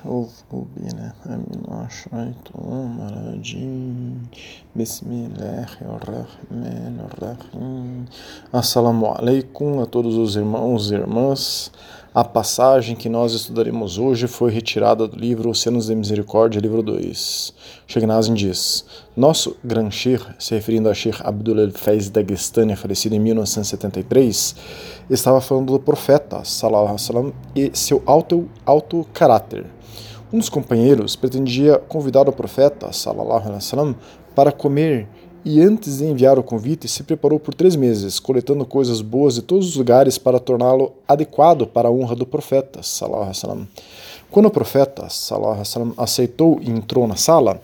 أعوذ بالله من الشيطان الرجيم بسم الله الرحمن الرحيم Assalamu alaikum a todos os irmãos e irmãs. A passagem que nós estudaremos hoje foi retirada do livro Oceanos de Misericórdia, livro 2. Sheikh Nazim diz: Nosso Gran Sheikh, se referindo a Sheikh Abdul El-Faiz Dagestani, falecido em 1973, estava falando do profeta, alaihi e seu alto, alto caráter. Um dos companheiros pretendia convidar o profeta, alaihi para comer e antes de enviar o convite, se preparou por três meses, coletando coisas boas de todos os lugares para torná-lo adequado para a honra do profeta. Quando o profeta aceitou e entrou na sala,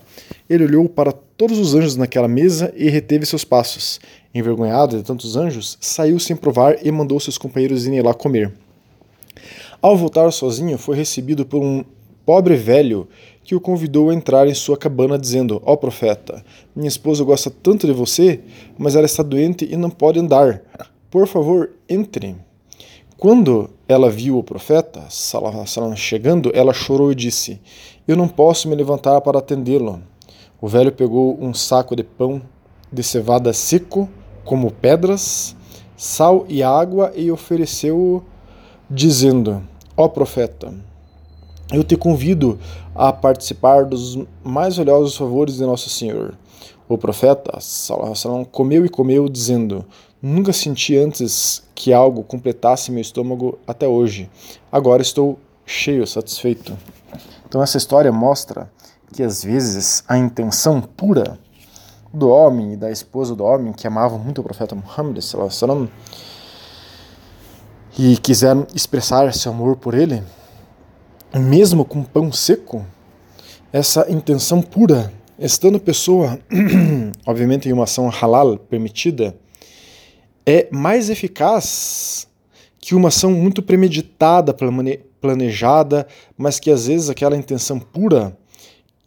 ele olhou para todos os anjos naquela mesa e reteve seus passos. Envergonhado de tantos anjos, saiu sem provar e mandou seus companheiros irem lá comer. Ao voltar sozinho, foi recebido por um pobre velho que o convidou a entrar em sua cabana, dizendo: Ó oh, profeta, minha esposa gosta tanto de você, mas ela está doente e não pode andar. Por favor, entre. Quando ela viu o profeta chegando, ela chorou e disse: Eu não posso me levantar para atendê-lo. O velho pegou um saco de pão de cevada seco, como pedras, sal e água, e ofereceu-o, dizendo: Ó profeta, eu te convido a participar dos mais valiosos favores de Nosso Senhor. O profeta salam, comeu e comeu, dizendo: Nunca senti antes que algo completasse meu estômago até hoje. Agora estou cheio, satisfeito. Então, essa história mostra que às vezes a intenção pura do homem e da esposa do homem, que amavam muito o profeta Muhammad e quiseram expressar seu amor por ele, mesmo com pão seco, essa intenção pura, estando pessoa, obviamente, em uma ação halal permitida, é mais eficaz que uma ação muito premeditada, planejada, mas que às vezes aquela intenção pura,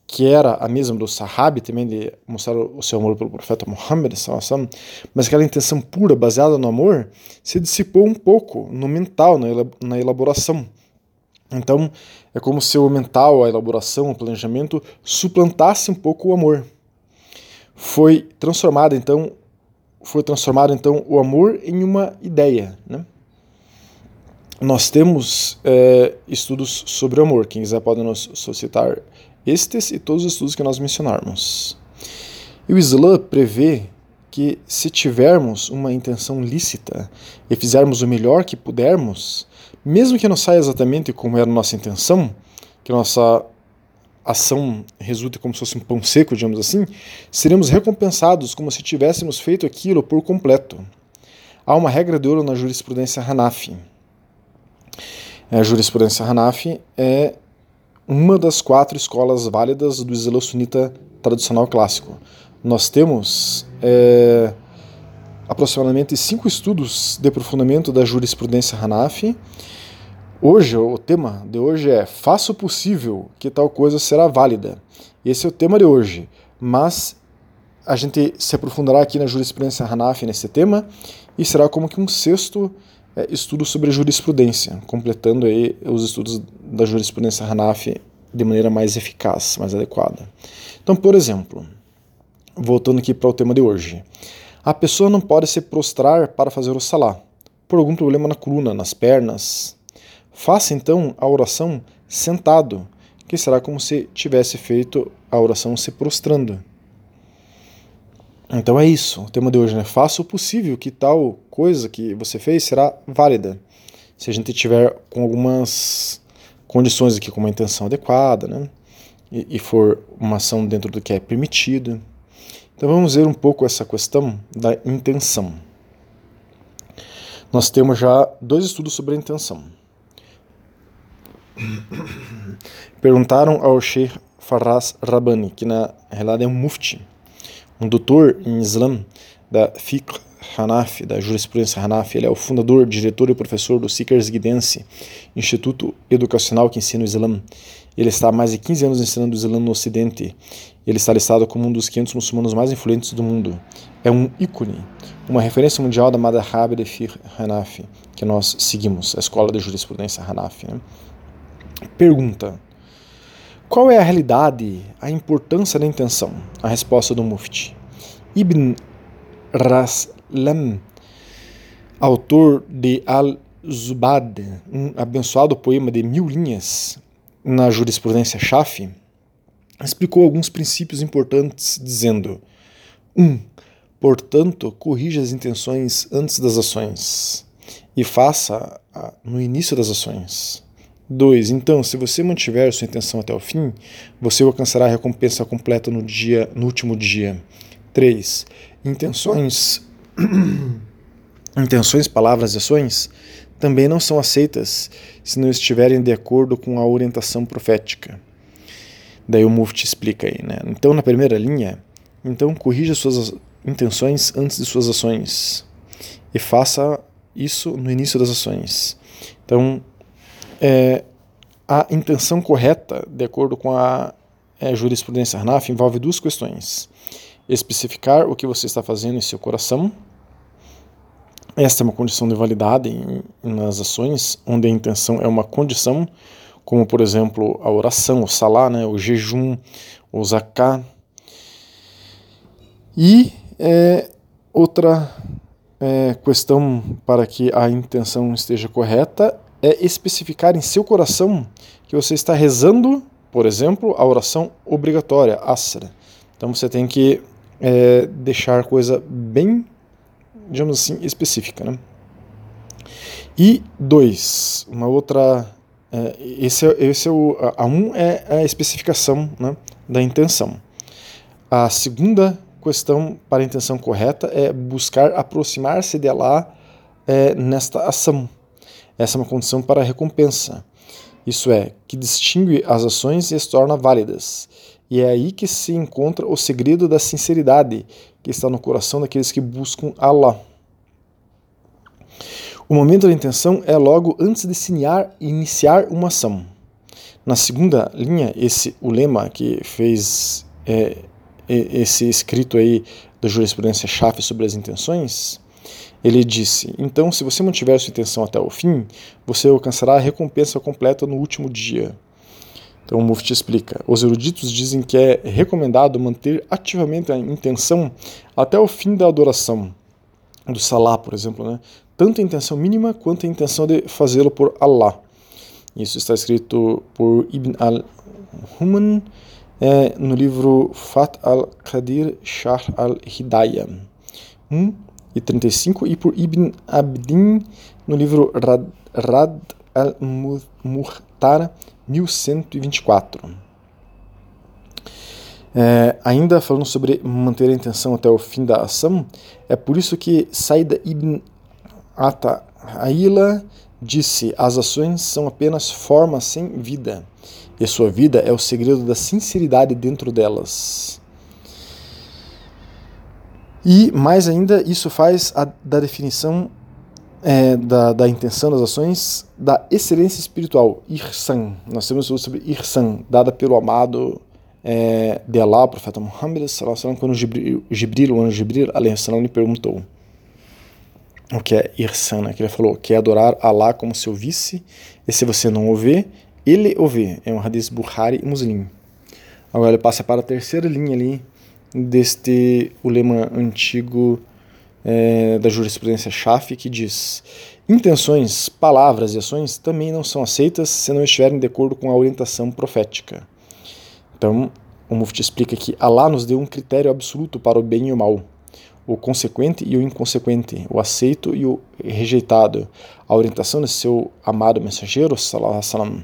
que era a mesma do Sahabi, também de mostrar o seu amor pelo profeta Muhammad, mas aquela intenção pura, baseada no amor, se dissipou um pouco no mental, na elaboração. Então, é como se o mental, a elaboração, o planejamento suplantasse um pouco o amor. Foi transformado então, foi transformado então o amor em uma ideia, né? Nós temos é, estudos sobre o amor. Quem quiser pode nos solicitar estes e todos os estudos que nós mencionarmos. E o Islã prevê que se tivermos uma intenção lícita e fizermos o melhor que pudermos, mesmo que não saia exatamente como era a nossa intenção, que a nossa ação resulte como se fosse um pão seco, digamos assim, seremos recompensados como se tivéssemos feito aquilo por completo. Há uma regra de ouro na jurisprudência Hanafi. A jurisprudência Hanafi é uma das quatro escolas válidas do Islã sunita tradicional clássico. Nós temos é, aproximadamente cinco estudos de aprofundamento da jurisprudência Hanafi. Hoje, o tema de hoje é Faça o possível que tal coisa será válida. Esse é o tema de hoje, mas a gente se aprofundará aqui na jurisprudência Hanafi nesse tema e será como que um sexto é, estudo sobre jurisprudência, completando aí os estudos da jurisprudência Hanafi de maneira mais eficaz, mais adequada. Então, por exemplo, voltando aqui para o tema de hoje. A pessoa não pode se prostrar para fazer o salá, por algum problema na coluna, nas pernas. Faça então a oração sentado, que será como se tivesse feito a oração se prostrando. Então é isso, o tema de hoje, né? Faça o possível que tal coisa que você fez será válida. Se a gente tiver com algumas condições aqui, com uma intenção adequada, né? E, e for uma ação dentro do que é permitido. Então vamos ver um pouco essa questão da intenção. Nós temos já dois estudos sobre a intenção. Perguntaram ao Sheikh Faraz Rabbani, que na realidade é um mufti, um doutor em Islã da Fiqh Hanafi, da jurisprudência Hanafi. Ele é o fundador, diretor e professor do Seekers Guidance, instituto educacional que ensina o Islã. Ele está há mais de 15 anos ensinando o Islã no Ocidente. Ele está listado como um dos 500 muçulmanos mais influentes do mundo. É um ícone, uma referência mundial da Madhhab de Fiqh Hanafi, que nós seguimos, a escola de jurisprudência Hanafi. Né? Pergunta: qual é a realidade, a importância da intenção? A resposta do Mufti. Ibn Raslam, autor de Al-Zubad, um abençoado poema de mil linhas na jurisprudência Shafi, explicou alguns princípios importantes, dizendo: 1. Um, portanto, corrija as intenções antes das ações e faça no início das ações. 2. Então, se você mantiver sua intenção até o fim, você alcançará a recompensa completa no dia, no último dia. 3. Intenções, intenções, palavras e ações também não são aceitas se não estiverem de acordo com a orientação profética. Daí o Mufti explica aí, né? Então, na primeira linha, então corrija suas intenções antes de suas ações e faça isso no início das ações. Então, é, a intenção correta, de acordo com a é, jurisprudência Hanaf, envolve duas questões. Especificar o que você está fazendo em seu coração. Esta é uma condição de validade em, nas ações, onde a intenção é uma condição, como por exemplo a oração, o salá, né, o jejum, o zaká. E é, outra é, questão para que a intenção esteja correta é especificar em seu coração que você está rezando, por exemplo, a oração obrigatória, asra. Então você tem que é, deixar coisa bem, digamos assim, específica. Né? E dois, uma outra. É, esse, é, esse é o, a um é a especificação né, da intenção. A segunda questão para a intenção correta é buscar aproximar-se de Allah é, nesta ação. Essa é uma condição para a recompensa. Isso é, que distingue as ações e as torna válidas. E é aí que se encontra o segredo da sinceridade que está no coração daqueles que buscam Allah. O momento da intenção é logo antes de iniciar uma ação. Na segunda linha, esse o lema que fez é, esse escrito aí da jurisprudência chave sobre as intenções, ele disse: Então, se você mantiver sua intenção até o fim, você alcançará a recompensa completa no último dia. Então, o Mufti explica: Os eruditos dizem que é recomendado manter ativamente a intenção até o fim da adoração, do Salah, por exemplo, né? Tanto a intenção mínima quanto a intenção de fazê-lo por Allah. Isso está escrito por Ibn al-Human é, no livro Fat al-Qadir Shah al-Hidayah. Um, e 35, e por Ibn Abdin no livro Rad, Rad al-Muhtar, 1124. É, ainda falando sobre manter a intenção até o fim da ação, é por isso que Saida ibn Ata'ila disse: as ações são apenas formas sem vida, e a sua vida é o segredo da sinceridade dentro delas. E mais ainda, isso faz a, da definição é, da, da intenção das ações da excelência espiritual, Irsan. Nós temos sobre Irsan, dada pelo amado é, de Allah, o profeta Muhammad, quando Jibril, Jibril o anjo Jibril, lhe perguntou o que é Irsan, né? que ele falou que é adorar Allah como seu vice, e se você não o vê, ele o vê. É um hadith Bukhari Muslim. Agora ele passa para a terceira linha ali, deste lema antigo é, da jurisprudência Shafi que diz: intenções, palavras e ações também não são aceitas se não estiverem de acordo com a orientação profética. Então, o Mufti explica que Allah nos deu um critério absoluto para o bem e o mal, o consequente e o inconsequente, o aceito e o rejeitado, a orientação de seu amado mensageiro, salam.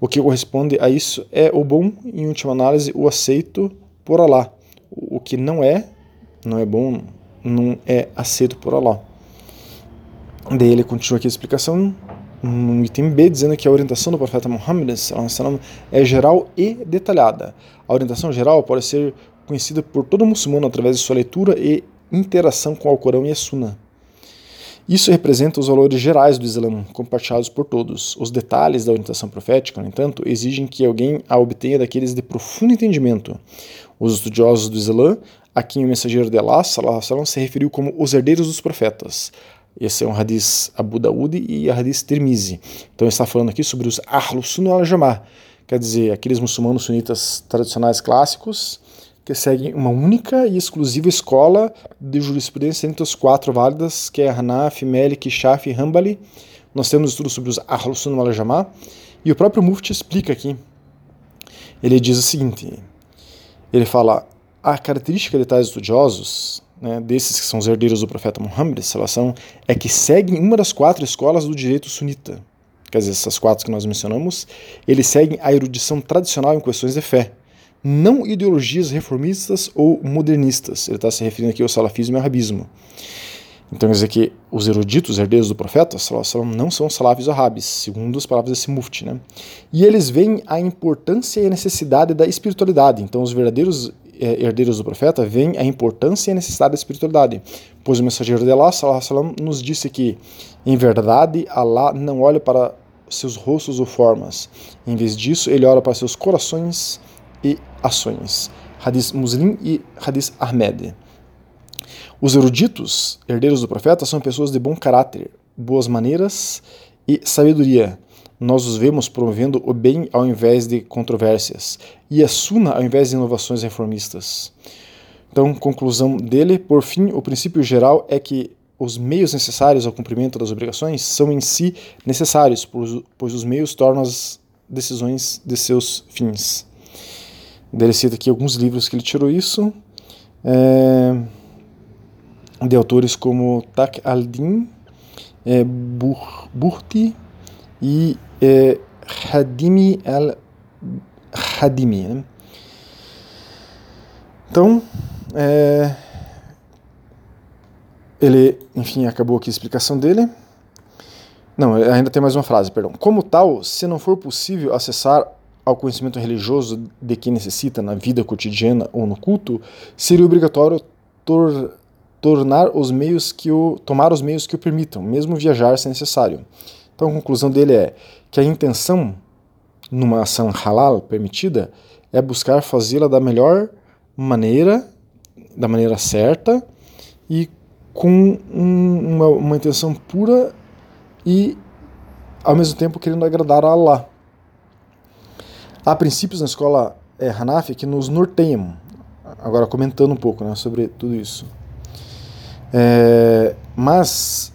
O que corresponde a isso é o bom, em última análise, o aceito por Allah o que não é, não é bom, não é aceito por Allah. Daí ele continua aqui a explicação no item B, dizendo que a orientação do profeta Muhammad é geral e detalhada. A orientação geral pode ser conhecida por todo muçulmano através de sua leitura e interação com o Alcorão e a Sunna. Isso representa os valores gerais do Islã, compartilhados por todos. Os detalhes da orientação profética, no entanto, exigem que alguém a obtenha daqueles de profundo entendimento. Os estudiosos do Islã, a quem o mensageiro de Allah sallam, se referiu como os herdeiros dos profetas. Esse é um hadith Abu Daud e a hadith Tirmizi. Então está falando aqui sobre os Ahlus Sunnah al-Jama'ah, quer dizer, aqueles muçulmanos sunitas tradicionais clássicos, que seguem uma única e exclusiva escola de jurisprudência entre os quatro válidas, que é Hanaf, Malik, Shafi e Hanbali. Nós temos estudos sobre os Ahlus Sunnah wal Jamaa, e o próprio Mufti explica aqui. Ele diz o seguinte, ele fala, a característica de tais estudiosos, né, desses que são os herdeiros do profeta Muhammad, é que seguem uma das quatro escolas do direito sunita. Quer dizer, essas quatro que nós mencionamos, eles seguem a erudição tradicional em questões de fé, não ideologias reformistas ou modernistas. Ele está se referindo aqui ao salafismo e ao arabismo. Então quer dizer que os eruditos, herdeiros do profeta, não são salafis arabes, segundo as palavras desse mufti. Né? E eles veem a importância e a necessidade da espiritualidade. Então os verdadeiros é, herdeiros do profeta veem a importância e a necessidade da espiritualidade. Pois o mensageiro de Allah salam, nos disse que, em verdade, Allah não olha para seus rostos ou formas. Em vez disso, ele olha para seus corações e ações. Hadith Muslim e Hadith Ahmed. Os eruditos, herdeiros do profeta, são pessoas de bom caráter, boas maneiras e sabedoria. Nós os vemos promovendo o bem ao invés de controvérsias e a suna ao invés de inovações reformistas. Então, conclusão dele, por fim, o princípio geral é que os meios necessários ao cumprimento das obrigações são em si necessários, pois os meios tornam as decisões de seus fins. Ele cita aqui alguns livros que ele tirou isso, é, de autores como Tak al-Din, é, Burti e é, Hadimi al-Hadimi. Né? Então, é, ele, enfim, acabou aqui a explicação dele. Não, ainda tem mais uma frase, perdão. Como tal, se não for possível acessar ao conhecimento religioso de que necessita na vida cotidiana ou no culto, seria obrigatório tor tornar os meios que o tomar os meios que o permitam, mesmo viajar se necessário. Então a conclusão dele é que a intenção numa ação halal permitida é buscar fazê-la da melhor maneira, da maneira certa e com um, uma, uma intenção pura e ao mesmo tempo querendo agradar a Allah. Há princípios na escola é, Hanafi que nos norteiam. Agora, comentando um pouco né, sobre tudo isso. É, mas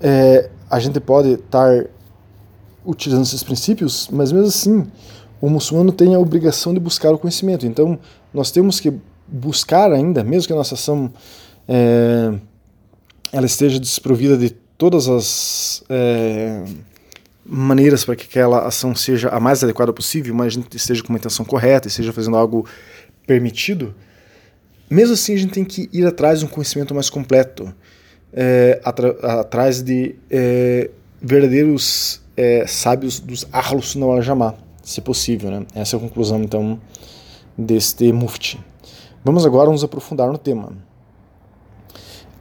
é, a gente pode estar utilizando esses princípios, mas mesmo assim, o muçulmano tem a obrigação de buscar o conhecimento. Então, nós temos que buscar ainda, mesmo que a nossa ação é, ela esteja desprovida de todas as maneiras para que aquela ação seja a mais adequada possível, mas a gente esteja com uma intenção correta, esteja fazendo algo permitido, mesmo assim a gente tem que ir atrás de um conhecimento mais completo, é, atrás de é, verdadeiros é, sábios dos Ahlus Sunnah Jamá, se possível. Né? Essa é a conclusão, então, deste mufti. Vamos agora nos aprofundar no tema.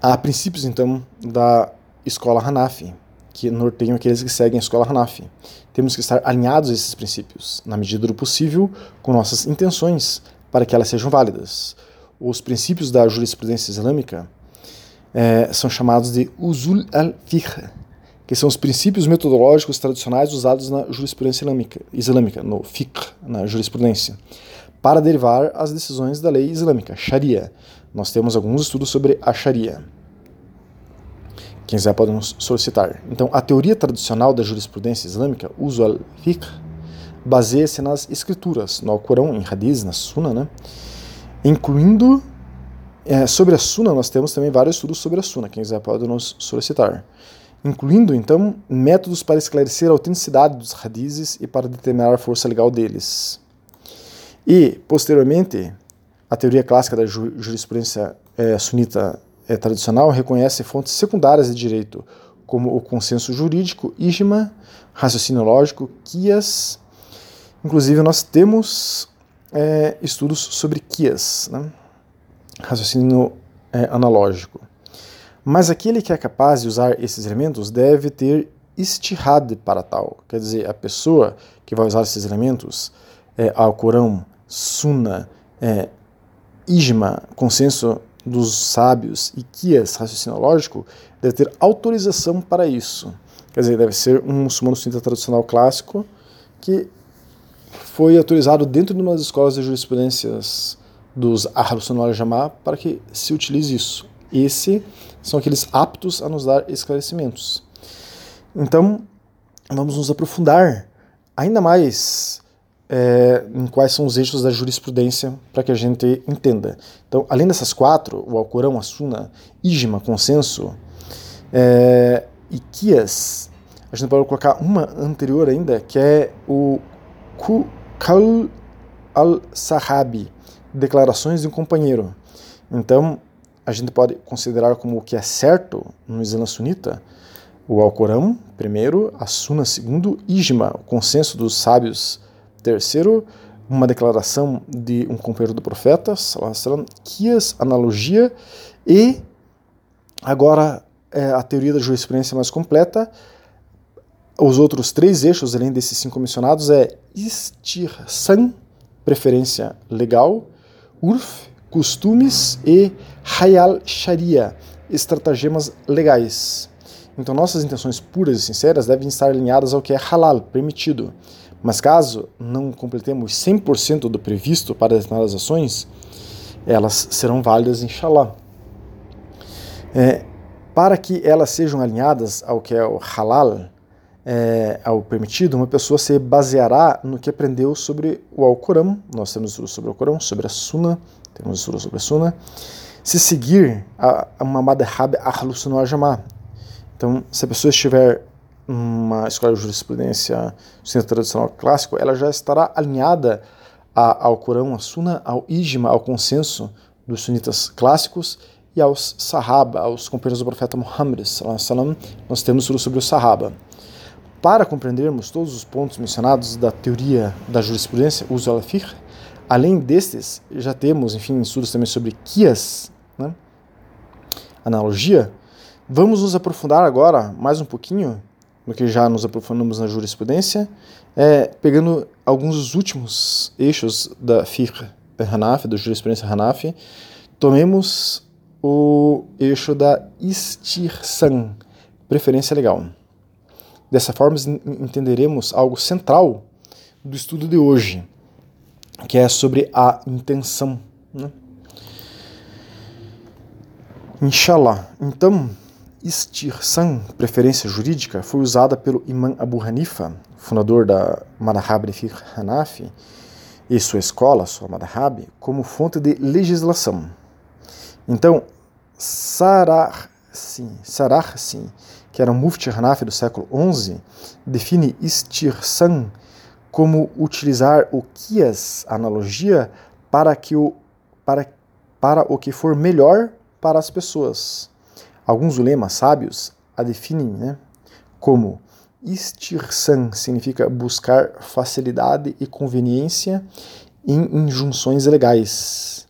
Há princípios, então, da escola Hanafi, que norteiam aqueles que seguem a escola Hanafi. Temos que estar alinhados a esses princípios, na medida do possível, com nossas intenções, para que elas sejam válidas. Os princípios da jurisprudência islâmica é, são chamados de usul al-fiqh, que são os princípios metodológicos tradicionais usados na jurisprudência islâmica, islâmica, no fiqh, na jurisprudência, para derivar as decisões da lei islâmica, Sharia. Nós temos alguns estudos sobre a Sharia. Quem quiser pode nos solicitar. Então, a teoria tradicional da jurisprudência islâmica, uso al-fiqh, baseia-se nas escrituras, no Alcorão, em Hadith, na Sunna, né? incluindo é, sobre a Sunna, nós temos também vários estudos sobre a Sunna, quem quiser pode nos solicitar. Incluindo, então, métodos para esclarecer a autenticidade dos hadizes e para determinar a força legal deles. E, posteriormente, a teoria clássica da jurisprudência é, sunita é, tradicional reconhece fontes secundárias de direito, como o consenso jurídico, ijma, raciocínio lógico, quias. Inclusive, nós temos é, estudos sobre quias, né? raciocínio é, analógico. Mas aquele que é capaz de usar esses elementos deve ter istihad para tal. Quer dizer, a pessoa que vai usar esses elementos, é, Alcorão, Sunna, é, Ijma, consenso dos sábios e Kias, raciocínio lógico, deve ter autorização para isso. Quer dizer, deve ser um muçulmano sunita tradicional clássico que foi autorizado dentro de umas escolas de jurisprudências dos Ahlus Jamá para que se utilize isso. Esse são aqueles aptos a nos dar esclarecimentos. Então, vamos nos aprofundar ainda mais é, em quais são os eixos da jurisprudência para que a gente entenda. Então, além dessas quatro, o Alcorão, a Suna, Ijma, Consenso é, e Kias, a gente pode colocar uma anterior ainda, que é o Kal al-Sahabi, Declarações de um Companheiro. Então, a gente pode considerar como o que é certo no Islã sunita o Alcorão, primeiro, a Suna, segundo, Ijma, o consenso dos sábios, terceiro, uma declaração de um companheiro do profeta, sallam, Kias, analogia, e agora é, a teoria da jurisprudência mais completa, os outros três eixos, além desses cinco mencionados, é Istirsan, preferência legal, Urf, costumes e Hayal Sharia, estratagemas legais. Então nossas intenções puras e sinceras devem estar alinhadas ao que é halal, permitido. Mas caso não completemos 100% do previsto para determinadas ações, elas serão válidas, inshallah. É, para que elas sejam alinhadas ao que é o halal, é, ao permitido, uma pessoa se baseará no que aprendeu sobre o Alcorão. Nós temos sobre o Alcorão, sobre a Sunna, temos estudo sobre a Sunna. Se seguir a, uma madhab ahlus sunnah jamá, então, se a pessoa estiver numa escola de jurisprudência centro tradicional clássico, ela já estará alinhada ao Corão, à Sunna, ao Ijma, ao consenso dos sunitas clássicos e aos Sahaba, aos companheiros do profeta Muhammad. Nós temos tudo sobre o Sahaba. Para compreendermos todos os pontos mencionados da teoria da jurisprudência, uso al além destes, já temos, enfim, estudos também sobre Kias, né? analogia, Vamos nos aprofundar agora mais um pouquinho no que já nos aprofundamos na jurisprudência, é, pegando alguns dos últimos eixos da fiqh Hanafi, da jurisprudência Hanafi, tomemos o eixo da istirsan, preferência legal. Dessa forma, entenderemos algo central do estudo de hoje, que é sobre a intenção. Né? Inshallah. Então, Istirsan, preferência jurídica, foi usada pelo Imam Abu Hanifa, fundador da Madhab Hanafi, e sua escola, sua Madhab, como fonte de legislação. Então, Sarahsi, Sarahsi que era um mufti Hanafi do século XI, define Istirsan como utilizar o Kias, analogia, para, que o, para, para o que for melhor para as pessoas. Alguns ulemas sábios a definem né, como istirsan significa buscar facilidade e conveniência em injunções legais,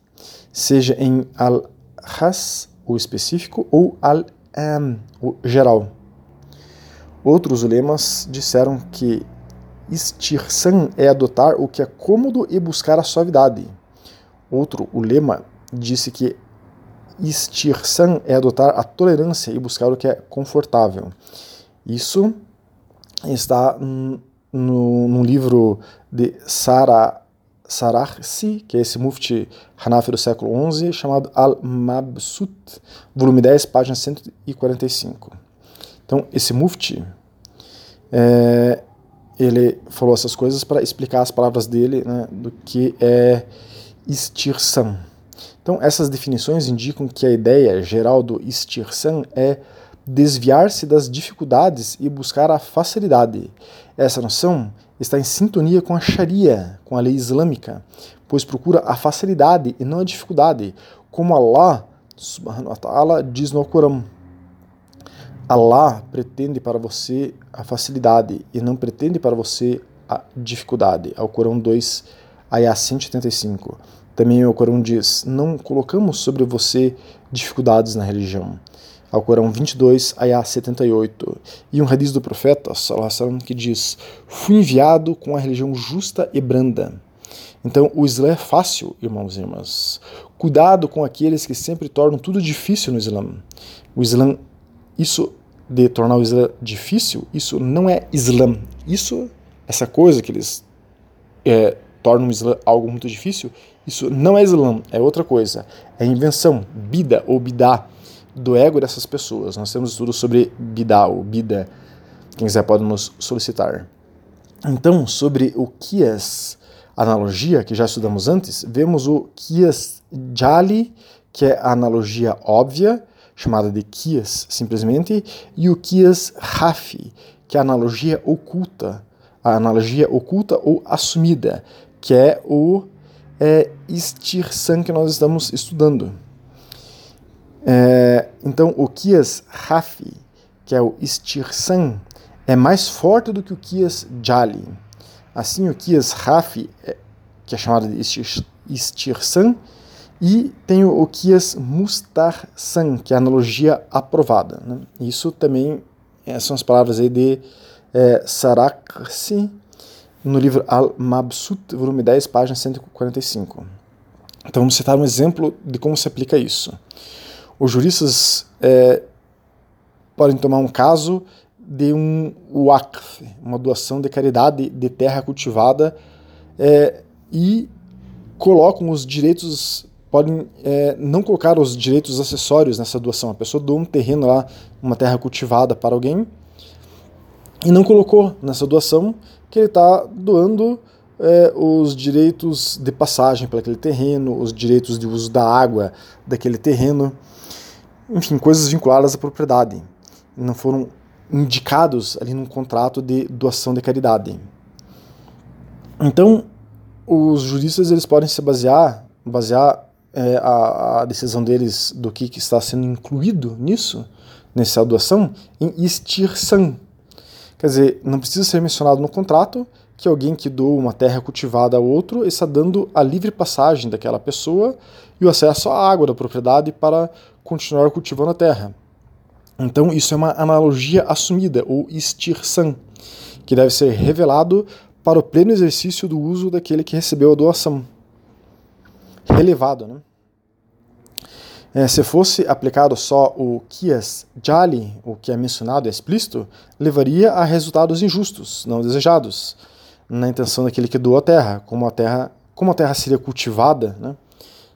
seja em al-has, o específico, ou al-am, o geral. Outros ulemas disseram que istirsan é adotar o que é cômodo e buscar a suavidade. Outro ulema disse que Istirsan é adotar a tolerância e buscar o que é confortável. Isso está no, no livro de Sara Sararsi, que é esse mufti Hanafi do século XI, chamado Al-Mabsut, volume 10, página 145. Então, esse mufti, é, ele falou essas coisas para explicar as palavras dele né, do que é istirsan. Então, essas definições indicam que a ideia geral do istirsan é desviar-se das dificuldades e buscar a facilidade. Essa noção está em sintonia com a Sharia, com a lei islâmica, pois procura a facilidade e não a dificuldade, como Allah subhanahu wa ta'ala diz no Corão. Allah pretende para você a facilidade e não pretende para você a dificuldade. Ao Corão 2, ayah 185. Também o Corão diz: Não colocamos sobre você dificuldades na religião. Ao Corão 22, ayah 78. E um hadith do profeta, sallam, que diz: Fui enviado com a religião justa e branda. Então, o Islã é fácil, irmãos e irmãs. Cuidado com aqueles que sempre tornam tudo difícil no Islã. O Islã, isso de tornar o Islã difícil, isso não é Islã. Isso, essa coisa que eles é, torna o Islã algo muito difícil, isso não é Islã, é outra coisa. É invenção, bida ou bidá, do ego dessas pessoas. Nós temos estudos sobre bidá ou bida. Quem quiser pode nos solicitar. Então, sobre o Kias, analogia que já estudamos antes, vemos o Kias Jali, que é a analogia óbvia, chamada de Kias simplesmente, e o Kias Rafi, que é a analogia oculta, a analogia oculta ou assumida, que é o é, Istirsan que nós estamos estudando. É, então, o Kias Rafi, que é o Istirsan, é mais forte do que o Kias Jali. Assim, o Kias Rafi, é, que é chamado de Istirsan, e tem o Kias Mustarsan, que é a analogia aprovada. Né? Isso também é, são as palavras aí de é, Sarakrsi, no livro Al-Mabsut, volume 10, página 145. Então vamos citar um exemplo de como se aplica isso. Os juristas é, podem tomar um caso de um waqf, uma doação de caridade de terra cultivada, é, e colocam os direitos, podem é, não colocar os direitos acessórios nessa doação. A pessoa doa um terreno lá, uma terra cultivada para alguém, e não colocou nessa doação que ele está doando é, os direitos de passagem para aquele terreno, os direitos de uso da água daquele terreno, enfim, coisas vinculadas à propriedade. Não foram indicados ali num contrato de doação de caridade. Então, os juristas eles podem se basear, basear é, a, a, decisão deles do que, que, está sendo incluído nisso, nessa doação, em istirsan, Quer dizer, não precisa ser mencionado no contrato que alguém que doa uma terra cultivada a outro está dando a livre passagem daquela pessoa e o acesso à água da propriedade para continuar cultivando a terra. Então, isso é uma analogia assumida, ou istirsan, que deve ser revelado para o pleno exercício do uso daquele que recebeu a doação. Relevado, né? É, se fosse aplicado só o kias jali, o que é mencionado, é explícito, levaria a resultados injustos, não desejados, na intenção daquele que doou a terra, como a terra, como a terra seria cultivada, né?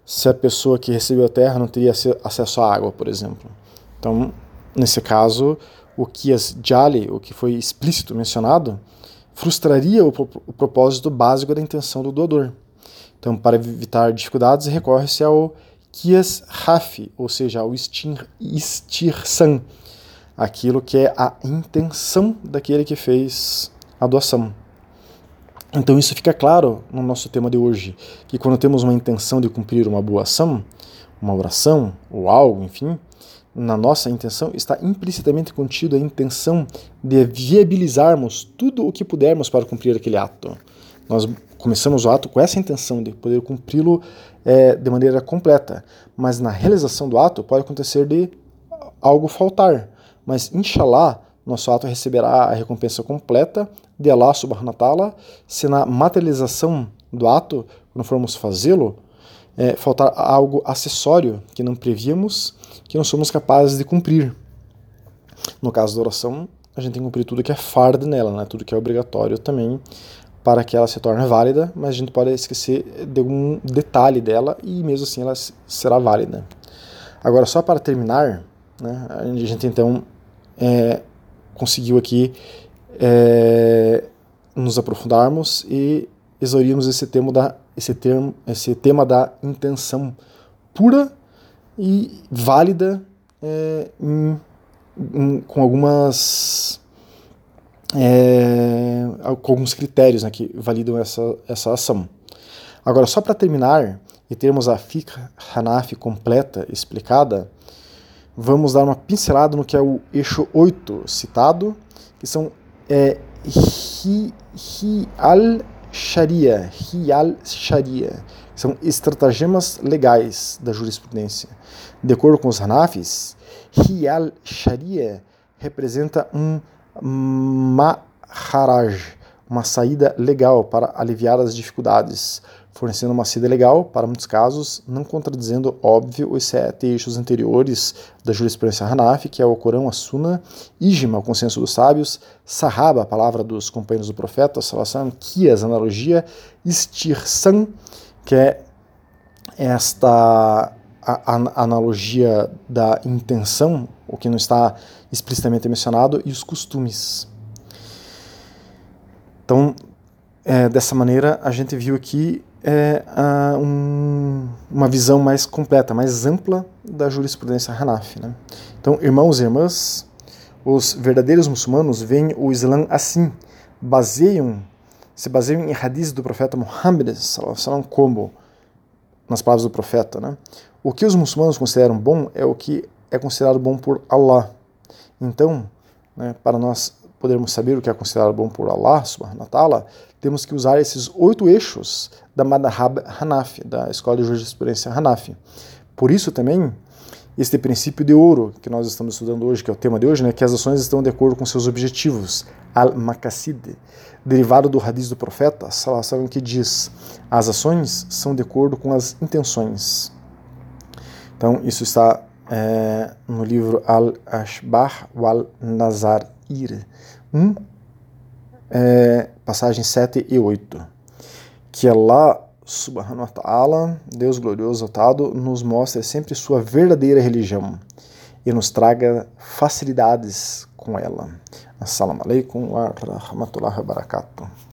se a pessoa que recebeu a terra não teria acesso à água, por exemplo. Então, nesse caso, o kias jali, o que foi explícito mencionado, frustraria o, o propósito básico da intenção do doador. Então, para evitar dificuldades, recorre-se ao Kias Rafi, ou seja, o Istirsan, aquilo que é a intenção daquele que fez a doação. Então isso fica claro no nosso tema de hoje, que quando temos uma intenção de cumprir uma boa ação, uma oração ou algo, enfim, na nossa intenção está implicitamente contido a intenção de viabilizarmos tudo o que pudermos para cumprir aquele ato. Nós começamos o ato com essa intenção de poder cumpri-lo é, de maneira completa, mas na realização do ato pode acontecer de algo faltar. Mas, inshallah, nosso ato receberá a recompensa completa de Allah subhanahu wa ta'ala se na materialização do ato, quando formos fazê-lo, é, faltar algo acessório que não prevíamos, que não somos capazes de cumprir. No caso da oração, a gente tem que cumprir tudo que é fardo nela, né? tudo que é obrigatório também para que ela se torne válida, mas a gente pode esquecer de algum detalhe dela e mesmo assim ela será válida. Agora, só para terminar, né, a gente então é, conseguiu aqui é, nos aprofundarmos e exaurirmos esse tema da esse termo esse tema da intenção pura e válida é, em, em, com algumas é, com alguns critérios né, que validam essa, essa ação. Agora, só para terminar e termos a Fiqh Hanafi completa explicada, vamos dar uma pincelada no que é o eixo 8 citado, que são é, hi, hi Sharia, hi al Sharia, são estratagemas legais da jurisprudência. De acordo com os Hanafis, hi al Sharia representa um Maharaj. uma saída legal para aliviar as dificuldades, fornecendo uma saída legal para muitos casos, não contradizendo, óbvio, os sete eixos anteriores da jurisprudência Hanafi, que é o Corão, a Sunna, Ijma, o consenso dos sábios, Sahaba, a palavra dos companheiros do profeta, Salassam, Kias, analogia, Istirsan, que é esta a, a analogia da intenção, o que não está explicitamente mencionado, e os costumes. Então, é, dessa maneira, a gente viu aqui é, a, um, uma visão mais completa, mais ampla da jurisprudência Hanafi. Né? Então, irmãos e irmãs, os verdadeiros muçulmanos veem o Islã assim, baseiam, se baseiam em hadiths do profeta Muhammad como nas palavras do profeta, né? O que os muçulmanos consideram bom é o que é considerado bom por Allah. Então, né, para nós podermos saber o que é considerado bom por Allah, subhanahu wa temos que usar esses oito eixos da Madhab Hanafi, da escola de jurisprudência Hanafi. Por isso também, este princípio de ouro que nós estamos estudando hoje, que é o tema de hoje, né, que as ações estão de acordo com seus objetivos, al-maqasid, derivado do hadith do profeta, sallallahu que diz: as ações são de acordo com as intenções. Então, isso está é, no livro Al-Ashbah wal-Nazair 1, é, passagens 7 e 8. Que Allah subhanahu wa ta'ala, Deus glorioso exaltado, nos mostre sempre sua verdadeira religião e nos traga facilidades com ela. Assalamu alaikum wa rahmatullahi wa barakatuh.